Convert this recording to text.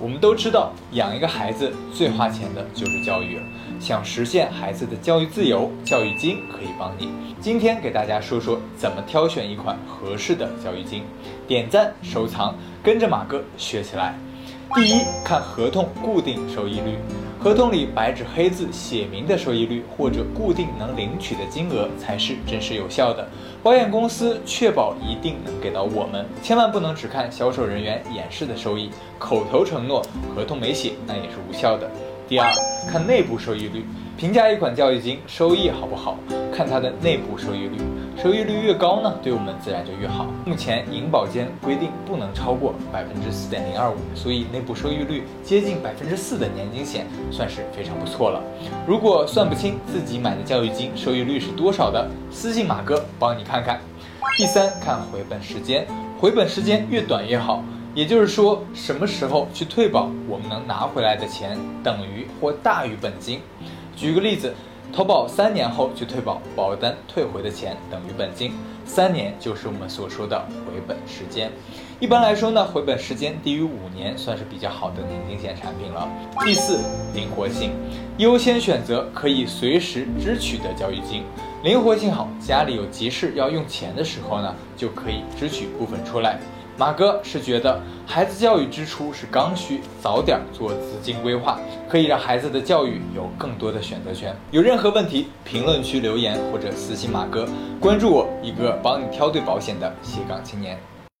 我们都知道，养一个孩子最花钱的就是教育了。想实现孩子的教育自由，教育金可以帮你。今天给大家说说怎么挑选一款合适的教育金。点赞收藏，跟着马哥学起来。第一，看合同固定收益率，合同里白纸黑字写明的收益率或者固定能领取的金额才是真实有效的。保险公司确保一定能给到我们，千万不能只看销售人员演示的收益，口头承诺，合同没写那也是无效的。第二，看内部收益率，评价一款教育金收益好不好，看它的内部收益率。收益率越高呢，对我们自然就越好。目前银保监规定不能超过百分之四点零二五，所以内部收益率接近百分之四的年金险算是非常不错了。如果算不清自己买的教育金收益率是多少的，私信马哥帮你看看。第三，看回本时间，回本时间越短越好。也就是说，什么时候去退保，我们能拿回来的钱等于或大于本金。举个例子，投保三年后去退保，保单退回的钱等于本金，三年就是我们所说的回本时间。一般来说呢，回本时间低于五年算是比较好的年金险产品了。第四，灵活性，优先选择可以随时支取的交易金。灵活性好，家里有急事要用钱的时候呢，就可以支取部分出来。马哥是觉得孩子教育支出是刚需，早点做资金规划，可以让孩子的教育有更多的选择权。有任何问题，评论区留言或者私信马哥，关注我，一个帮你挑对保险的斜杠青年。